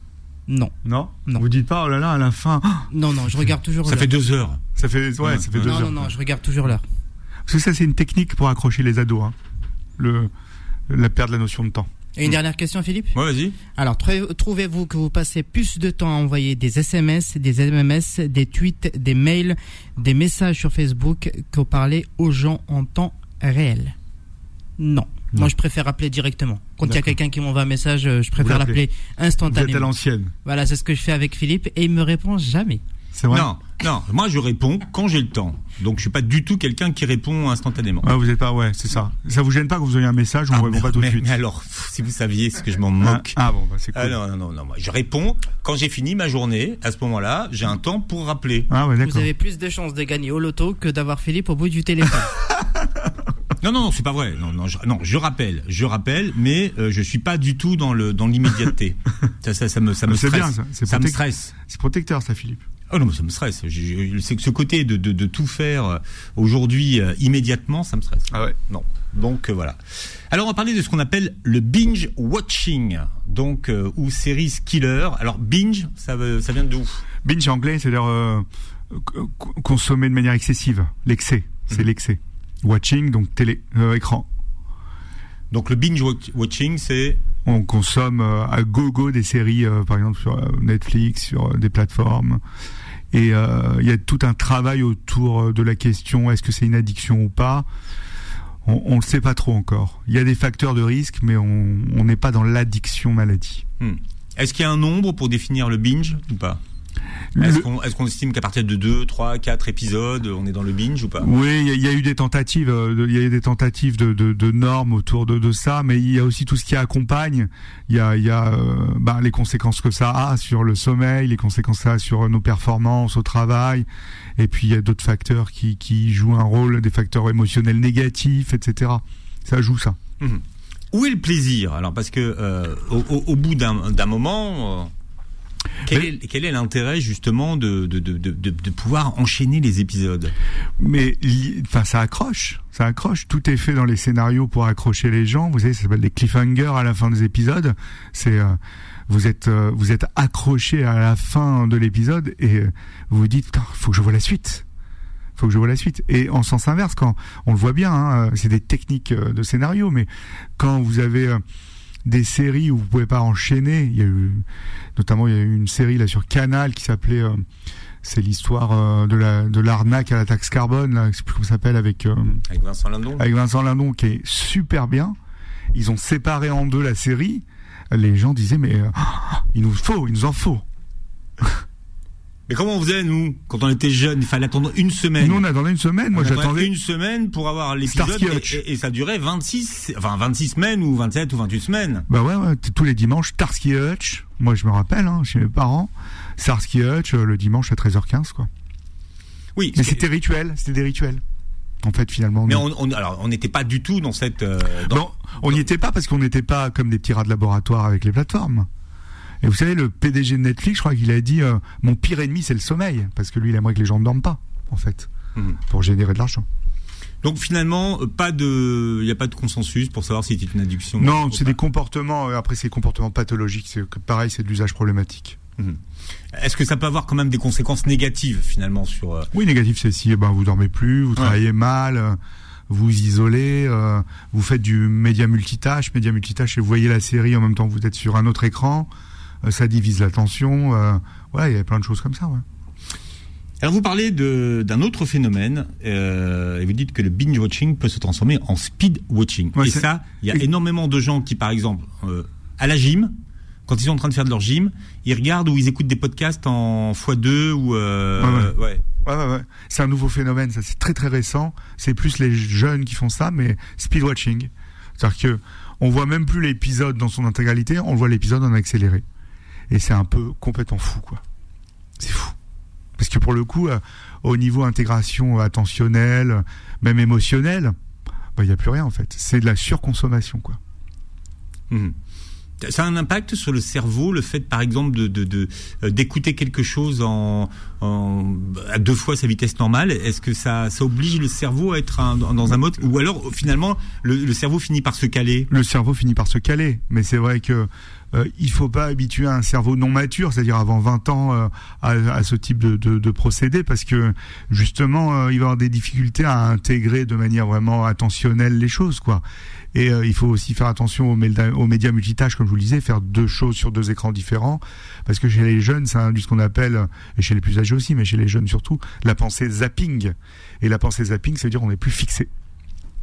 Non. Non. Non. Vous dites pas, oh là là, à la fin, Non, non, je regarde toujours Ça fait deux heures. ça fait, ouais, ça fait deux Non, heures. non, non, je regarde toujours l'heure. Parce que ça, c'est une technique pour accrocher les ados. Hein. Le, la perte de la notion de temps. Et une dernière question, Philippe? Ouais, vas-y. Alors, trou- trouvez-vous que vous passez plus de temps à envoyer des SMS, des MMS, des tweets, des mails, des messages sur Facebook qu'au parler aux gens en temps réel? Non. Non. Moi, je préfère appeler directement. Quand il y a quelqu'un qui m'envoie un message, euh, je préfère l'appeler Vous êtes à instantanément. l'ancienne. Voilà, c'est ce que je fais avec Philippe et il me répond jamais. C'est vrai. Non, non. Moi, je réponds quand j'ai le temps. Donc, je suis pas du tout quelqu'un qui répond instantanément. Ouais, vous êtes pas, ouais, c'est ça. Ça vous gêne pas quand vous avez un message, on Ah, ne répond pas tout de suite. mais alors, si vous saviez ce que je m'en Ah, moque. ah bon, bah, c'est cool. Ah non, non, non, non. Moi, je réponds quand j'ai fini ma journée. À ce moment-là, j'ai un temps pour rappeler. Ah ouais, Vous d'accord. avez plus de chances de gagner au loto que d'avoir Philippe au bout du téléphone. Non, non, non, c'est pas vrai. Non, non, je, non, je rappelle, je rappelle, mais euh, je suis pas du tout dans le dans l'immédiateté. ça, ça, ça me, ça me Ah, c'est stresse. bien, ça. Ça me stresse. C'est protecteur, ça, Philippe. Oh non, mais ça me stresse. C'est que ce côté de, de, de tout faire euh, aujourd'hui euh, immédiatement, ça me stresse. Ah ouais. Non. Donc euh, voilà. Alors on va parler de ce qu'on appelle le binge watching, donc euh, ou séries killer. Alors binge, ça, ça vient d'où Binge anglais, c'est-à-dire consommer de manière excessive. L'excès, c'est Mhm. l'excès. Watching, donc télé, écran. Donc le binge wa- watching, c'est? On consomme à gogo des séries, par exemple sur Netflix, sur des plateformes. Et euh, il y a tout un travail autour euh, de la question est-ce que c'est une addiction ou pas? On ne le sait pas trop encore. Il y a des facteurs de risque, mais on n'est pas dans l'addiction maladie. Est-ce qu'il y a un nombre pour définir le binge ou pas? Est-ce qu'on estime qu'à partir de 2, 3, 4 épisodes, on est dans le binge ou pas? Oui, il y, a- il y a eu des tentatives, euh, de- il y a eu des tentatives de, de, de normes autour de, de ça, mais il y a aussi tout ce qui accompagne. Il y a, il y a euh, bah, les conséquences que ça a sur le sommeil, les conséquences que ça a sur nos performances au travail, et puis il y a d'autres facteurs qui, qui jouent un rôle, des facteurs émotionnels négatifs, etc. Ça joue ça. Où est le plaisir? Alors parce que euh, au, au- au bout d'un d'un moment, euh, quel, Mais- est, quel est l'intérêt justement de, de, de, de, pouvoir enchaîner les épisodes? Mais enfin, ça accroche, ça accroche. Tout est fait dans les scénarios pour accrocher les gens. Vous savez, ça s'appelle des cliffhangers à la fin des épisodes. C'est euh, vous êtes euh, vous êtes accroché à la fin de l'épisode et euh, vous vous dites faut que je vois la suite. Faut que je vois la suite. Et en sens inverse, quand on le voit bien, hein, euh, c'est des techniques euh, de scénario, mais quand vous avez euh, des séries où vous pouvez pas enchaîner, il y a eu notamment il y a eu une série là sur Canal qui s'appelait euh, c'est l'histoire euh, de la de l'arnaque à la taxe carbone là, je sais plus comment ça s'appelle avec euh, avec Vincent Lindon avec Vincent Lindon qui est super bien. Ils ont séparé en deux la série. Les gens disaient mais euh, il nous faut, il nous en faut. Mais comment on faisait nous quand on était jeunes? Il fallait attendre une semaine. Nous on attendait une semaine, moi j'attendais une semaine pour avoir l'épisode et, et- et ça durait 26, enfin 26 semaines ou 27 ou 28 semaines. Bah ouais, tous les dimanches, Starsky Hutch. Moi, je me rappelle, hein, chez mes parents, Starsky Hutch euh, le dimanche à 13h15, quoi. Oui. Mais c'était rituel, c'était des rituels. En fait, finalement. mais on, on- alors on n'était pas du tout dans cette. euh, dans- Non, on n'y était pas parce qu'on n'était pas comme des petits rats de laboratoire avec les plateformes. Et vous savez, le PDG de Netflix, je crois qu'il a dit euh, mon pire ennemi, c'est le sommeil, parce que lui, il aimerait que les gens ne dorment pas, en fait, Mhm. pour générer de l'argent. Donc finalement, euh, pas de, il n'y a pas de consensus pour savoir si c'est une addiction. Non, c'est des comportements. euh, Après, c'est des comportements pathologiques. C'est pareil, c'est de l'usage problématique. Est-ce que ça peut avoir quand même des conséquences négatives finalement sur euh, Oui, négatif, c'est si eh ben, vous dormez plus, vous travaillez mal, euh, vous vous isolez, euh, vous faites du média multitâche. Média multitâche, et vous voyez la série en même temps que vous êtes sur un autre écran. Euh, ça divise l'attention. Euh, ouais, il y a plein de choses comme ça. Ouais. Alors vous parlez d'un autre phénomène euh, et vous dites que le binge watching peut se transformer en speed watching. et ça, il y a énormément de gens qui, par exemple, euh, à la gym, quand ils sont en train de faire de leur gym, ils regardent ou ils écoutent des podcasts en x2 ou euh, ouais. Ouais, ouais, ouais. C'est un nouveau phénomène, ça c'est très très récent. C'est plus les jeunes qui font ça, mais speed watching. C'est-à-dire que on voit même plus l'épisode dans son intégralité, on voit l'épisode en accéléré. Et c'est un peu complètement fou, quoi. C'est fou. Parce que pour le coup, euh, au niveau intégration attentionnelle, même émotionnelle, bah, il n'y a plus rien en fait. C'est de la surconsommation, quoi. Mmh. Ça a un impact sur le cerveau, le fait, par exemple, de euh, d'écouter quelque chose en, à deux fois sa vitesse normale? Est-ce que ça, ça oblige le cerveau à être dans un mode, ou alors finalement le, cerveau finit par se caler? Le cerveau finit par se caler, mais c'est vrai que euh, il faut pas habituer un cerveau non mature, c'est-à-dire avant 20 ans, euh, à, ce type de, de, procédé, parce que justement, il va avoir des difficultés à intégrer de manière vraiment attentionnelle les choses, quoi. Et euh, il faut aussi faire attention aux, aux, médias multitâches, comme je vous le disais, faire deux choses sur deux écrans différents. Parce que chez les jeunes, ça induit ce qu'on appelle, et chez les plus âgés aussi, mais chez les jeunes surtout, la pensée zapping. Et la pensée zapping, ça veut dire on n'est plus fixé.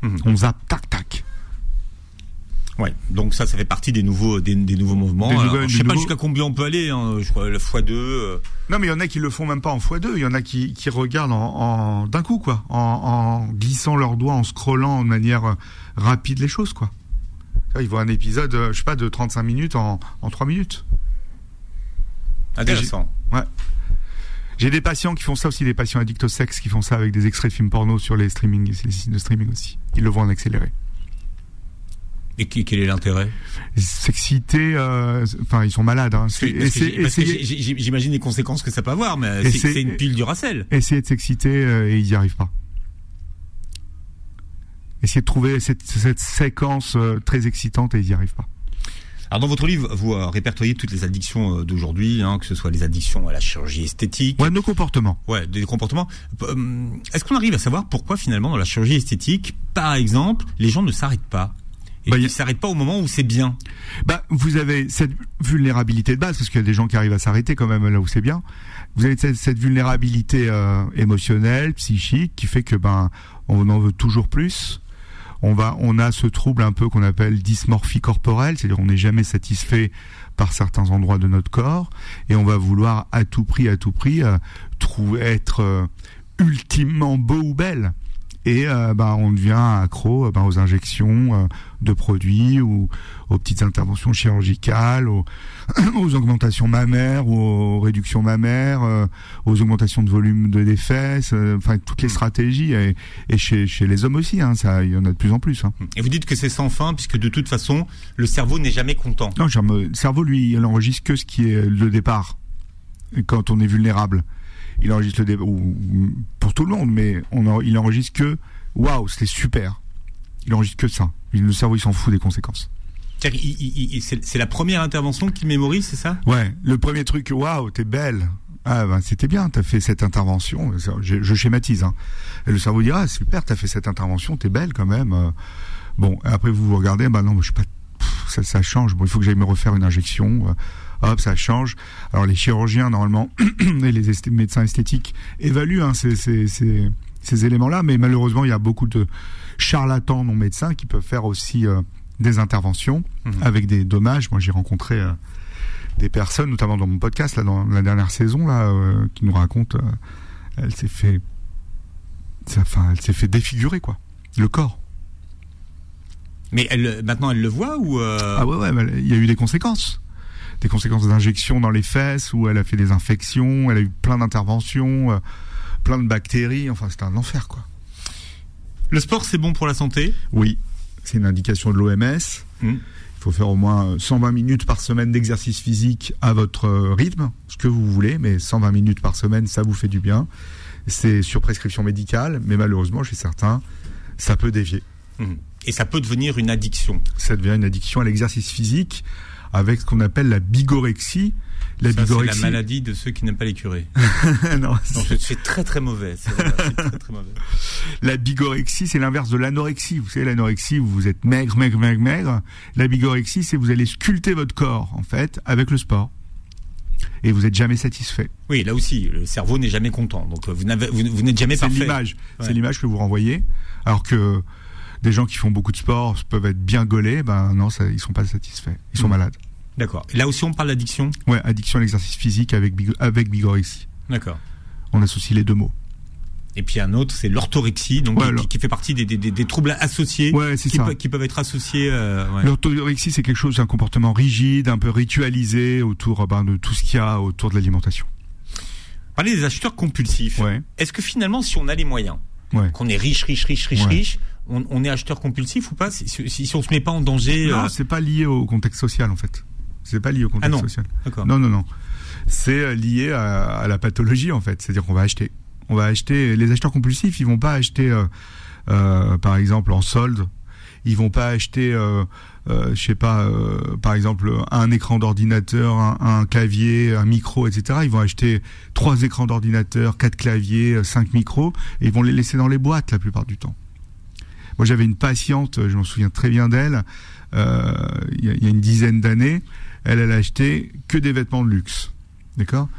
Mmh. On zappe, tac, tac. Ouais, donc ça, ça fait partie des nouveaux, des, nouveaux mouvements. Je je sais pas jusqu'à combien on peut aller. Hein, je crois la fois 2 euh. Non, mais il y en a qui le font même pas en x2. Il y en a qui, qui regardent en, d'un coup, quoi, en, glissant leurs doigts, en scrollant de manière euh, rapide les choses, quoi. Ils voient un épisode, euh, je sais pas, de 35 minutes en, en 3 minutes. Intéressant. Ouais. J'ai des patients qui font ça aussi, des patients addicts au sexe qui font ça avec des extraits de films porno sur les streaming, les sites de streaming aussi. Ils le voient en accéléré. Et quel est l'intérêt? S'exciter, euh, enfin ils sont malades. Hein. J'imagine les conséquences que ça peut avoir, mais c'est une pile du racel. Essayer de s'exciter euh, et ils n'y arrivent pas. Essayer de trouver cette, séquence euh, très excitante et ils n'y arrivent pas. Alors dans votre livre, vous répertoriez toutes les addictions d'aujourd'hui, hein, que ce soit les addictions à la chirurgie esthétique. Ouais, nos comportements. Ouais, des comportements. Est-ce qu'on arrive à savoir pourquoi finalement dans la chirurgie esthétique, par exemple, les gens ne s'arrêtent pas et bah, il s'arrête pas au moment où c'est bien. Bah, vous avez cette vulnérabilité de base, parce qu'il y a des gens qui arrivent à s'arrêter quand même là où c'est bien. Vous avez cette, vulnérabilité euh, émotionnelle, psychique, qui fait que ben on en veut toujours plus. On va, on a ce trouble un peu qu'on appelle dysmorphie corporelle, c'est-à-dire on n'est jamais satisfait par certains endroits de notre corps, et on va vouloir à tout prix, à tout prix, euh, trouver être euh, ultimement beau ou belle et euh, bah, on devient accro euh, bah, aux injections euh, de produits ou aux petites interventions chirurgicales, aux, aux augmentations mammaires, aux réductions mammaires, aux augmentations de volume de des fesses, enfin toutes les mm. stratégies et, et chez, chez, les hommes aussi, hein, ça il y en a de plus en plus. Hein. Et vous dites que c'est sans fin puisque de toute façon le cerveau n'est jamais content. Non, le cerveau lui il enregistre que ce qui est le départ quand on est vulnérable il enregistre le débat, pour tout le monde, mais on il enregistre que waouh, c'était super. Il enregistre que ça. Le cerveau, il s'en fout des conséquences. C'est la première intervention qu'il mémorise, c'est ça? Ouais, le premier truc, waouh, t'es belle. Ah ben c'était bien, t'as fait cette intervention. Je, je schématise. Hein. Et le cerveau dit ah super, t'as fait cette intervention, t'es belle quand même. Bon, après vous vous regardez, bah non, je suis pas. ça, ça change. Bon, il faut que j'aille me refaire une injection hop, ça change. Alors les chirurgiens normalement et les médecins esthétiques évaluent hein, ces, ces, ces, éléments-là, mais malheureusement il y a beaucoup de charlatans non médecins qui peuvent faire aussi euh, des interventions mhm. avec des dommages. Moi j'ai rencontré euh, des personnes, notamment dans mon podcast là, dans la dernière saison là, euh, qui nous racontent, elle s'est fait, enfin elle s'est fait défigurer quoi, le corps. Mais elle, maintenant, elle le voit ou Ah ouais, ouais, il y a eu des conséquences des conséquences d'injections dans les fesses, où elle a fait des infections, elle a eu plein d'interventions, euh, plein de bactéries. Enfin, c'était un enfer, quoi. Le sport, c'est bon pour la santé? Oui, c'est une indication de l'OMS. Hmm. Il faut faire au moins 120 minutes par semaine d'exercice physique à votre euh, rythme, ce que vous voulez, mais 120 minutes par semaine, ça vous fait du bien. C'est sur prescription médicale, mais malheureusement, chez certains, ça peut dévier. Hmm. Et ça peut devenir une addiction? Ça devient une addiction à l'exercice physique avec ce qu'on appelle la bigorexie. La Ça, c'est la maladie de ceux qui n'aiment pas les curés. non, c'est très très mauvais. très, très mauvais. La bigorexie, c'est l'inverse de l'anorexie. Vous savez, l'anorexie, vous êtes maigre, maigre, maigre, maigre. La bigorexie, c'est vous allez sculpter votre corps, en fait, avec le sport. et vous êtes jamais satisfait. Oui, là aussi, le cerveau n'est jamais content. Donc vous n'avez, vous, n'êtes jamais C'est parfait. l'image, Ouais. c'est l'image que vous renvoyez. Alors que des gens qui font beaucoup de sport peuvent être bien gaulés, ben non, ça, ils sont pas satisfaits, ils sont Mhm. malades. D'accord. Là aussi, on parle d'addiction? Ouais, addiction à l'exercice physique avec avec bigorexie. D'accord. On associe les deux mots. Et puis un autre, c'est l'orthorexie, donc Ouais, qui, fait partie des, des, troubles associés Ouais, c'est qui, pe- qui peuvent être associés. euh, ouais. L'orthorexie, c'est quelque chose, un comportement rigide, un peu ritualisé autour ben, de tout ce qu'il y a autour de l'alimentation. Parler des acheteurs compulsifs. Ouais, Est-ce que finalement, si on a les moyens, qu'on est riche, riche, riche, riche, riche, on, on est acheteur compulsif ou pas si, si, si on se met pas en danger Non, euh, c'est pas lié au contexte social en fait. C'est pas lié au Ah contexte non. social. Non, non, non. C'est euh, lié à, à la pathologie en fait. C'est-à-dire qu'on va acheter. On va acheter. Les acheteurs compulsifs, ils vont pas acheter, euh, euh, par exemple, en solde. Ils vont pas acheter, je sais pas, par exemple, un écran d'ordinateur, un, un clavier, un micro, etc. Ils vont acheter trois écrans d'ordinateur, quatre claviers, cinq micros, et ils vont les laisser dans les boîtes la plupart du temps. Moi, j'avais une patiente, je m'en souviens très bien d'elle, euh, il y, a- il y a une dizaine d'années. Elle, elle a acheté que des vêtements de luxe. D'accord?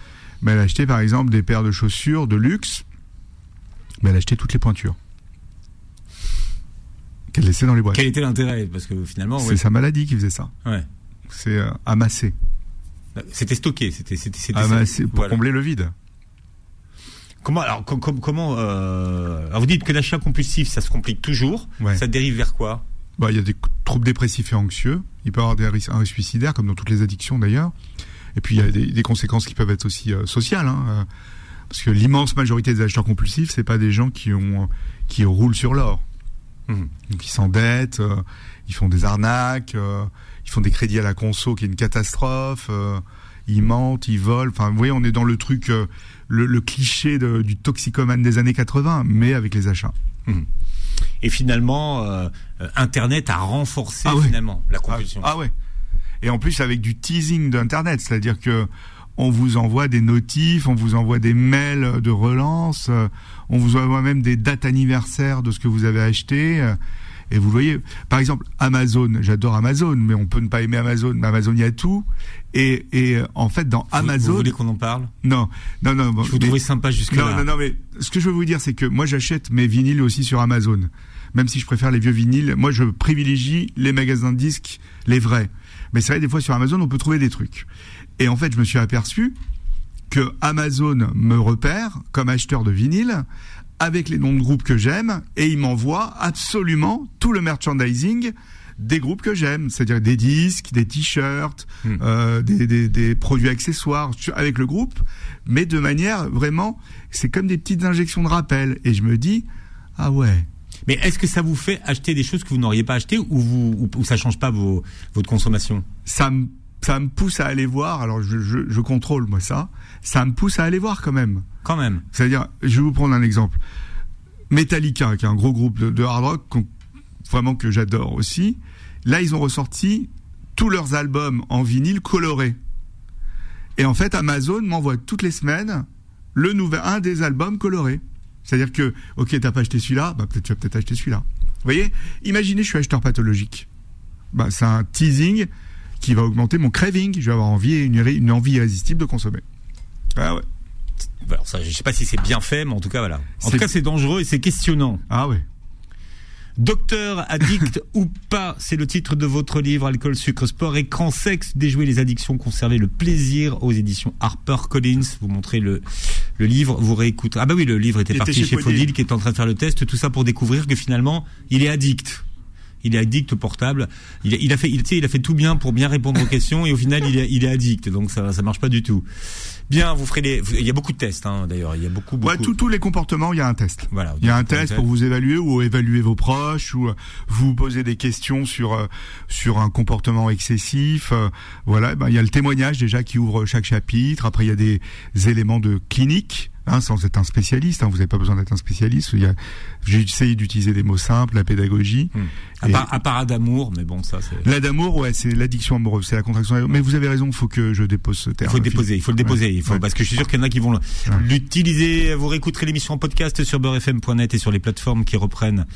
Mais elle a acheté, par exemple, des paires de chaussures de luxe. Mais elle a acheté toutes les pointures. Qu'elle laissait dans les boîtes. Quel était l'intérêt? Parce que finalement, C'est ouais, sa maladie qui faisait ça. ouais. C'est euh, amasser. c'était stocké, c'était, c'était, pour voilà. combler le vide. Comment alors com- com- comment euh, alors vous dites que l'achat compulsif, ça se complique toujours. Ouais. Ça dérive vers quoi? Bah, il y a des troubles dépressifs et anxieux. Il peut y avoir des risques, un risque suicidaire, comme dans toutes les addictions d'ailleurs. Et puis il y a des, des conséquences qui peuvent être aussi euh, sociales. hein, euh, parce que l'immense majorité des acheteurs compulsifs, c'est pas des gens qui ont qui roulent sur l'or. Donc ils s'endettent, euh, ils font des arnaques, euh, ils font des crédits à la conso qui est une catastrophe. euh, ils mentent, ils volent. Enfin, vous voyez, on est dans le truc, euh, le, le cliché de- du toxicomane des années 80, mais avec les achats. Et finalement, euh, euh, Internet a renforcé Ah ouais. finalement la compulsion. Ah, ah ouais. Et en plus avec du teasing d'internet, c'est-à-dire que on vous envoie des notifs, on vous envoie des mails de relance, euh, on vous envoie même des dates anniversaires de ce que vous avez acheté. Et vous voyez, par exemple, Amazon, j'adore Amazon, mais on peut ne pas aimer Amazon, mais Amazon, il y a tout. Et, et en fait, dans Vous- Amazon... Vous voulez qu'on en parle? Non, non, non. bon, Je vous mais- trouvais sympa jusque non, non, non, mais ce que je veux vous dire, c'est que moi, j'achète mes vinyles aussi sur Amazon. Même si je préfère les vieux vinyles, moi, je privilégie les magasins de disques, les vrais. Mais c'est vrai, des fois, sur Amazon, on peut trouver des trucs. Et en fait, je me suis aperçu que Amazon me repère comme acheteur de vinyle avec les noms de groupes que j'aime et il m'envoie absolument tout le merchandising des groupes que j'aime, c'est-à-dire des disques, des t-shirts, Hmm. euh, des, des- des produits accessoires avec le groupe, mais de manière vraiment, c'est comme des petites injections de rappel. Et je me dis, ah ouais, Mais est-ce que ça vous fait acheter des choses que vous n'auriez pas achetées ou vous ou, ou ça change pas vos, votre consommation? Ça me ça me pousse à aller voir. Alors je, je, je contrôle moi ça. Ça me pousse à aller voir quand même. Quand même. C'est-à-dire, je vais vous prendre un exemple. Metallica, qui est un gros groupe de, de hard rock, vraiment que j'adore aussi. Là, ils ont ressorti tous leurs albums en vinyle coloré. Et en fait, Amazon m'envoie toutes les semaines le nouvel, un des albums colorés. C'est-à-dire que, ok, t'as pas acheté celui-là, bah peut-être tu vas peut-être acheter celui-là. Vous voyez? Imaginez, je suis acheteur pathologique. Bah, c'est un teasing qui va augmenter mon craving. Je vais avoir envie, une, une envie irrésistible de consommer. Ah ouais. Alors ça, je sais pas si c'est bien fait, mais en tout cas voilà. En tout cas, c'est dangereux et c'est questionnant. Ah ouais. Docteur addict ou pas, c'est le titre de votre livre Alcool, sucre, sport, écran, sexe, déjouer les addictions, conserver le plaisir aux éditions Harper Collins. Vous montrez le, le livre, vous réécoutez. Ah bah oui, le livre était Il parti était chez chez. Faudil qui est en train de faire le test, tout ça pour découvrir que finalement, il est addict. Il est addict au portable. Il, a- il a fait, il, tu sais, il a fait tout bien pour bien répondre aux questions et au final, il est, il est addict. Donc ça, ça marche pas du tout. Bien, vous ferez les. Il y a beaucoup de tests, hein, d'ailleurs. Il y a beaucoup, beaucoup. Ouais, tous- tous les comportements, il y a un test. Voilà. Il y a un test pour vous évaluer ou évaluer vos proches ou euh, vous poser des questions sur euh, sur un comportement excessif. euh, voilà, ben, il y a le témoignage déjà qui ouvre chaque chapitre. Après, il y a des éléments de clinique. Hein, sans être un spécialiste, hein, vous n'avez pas besoin d'être un spécialiste. Il J'ai essayé d'utiliser des mots simples, la pédagogie. Hmm. À part, à part d'amour, mais bon, ça, c'est. La d'amour, ouais, c'est l'addiction amoureuse, c'est la contraction. amoureuse. Mais vous avez raison, il faut que je dépose ce Il terme. faut le déposer, il faut le déposer, Ouais. il faut Ouais. parce que je suis sûr qu'il y en a qui vont l'utiliser. Vous réécouterez l'émission en podcast sur beurrefm.net et sur les plateformes qui reprennent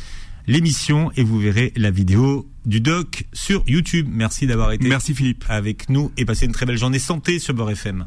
l'émission et vous verrez la vidéo du doc sur YouTube. Merci d'avoir été Merci Philippe. avec nous et passez une très belle journée santé sur Beurre FM.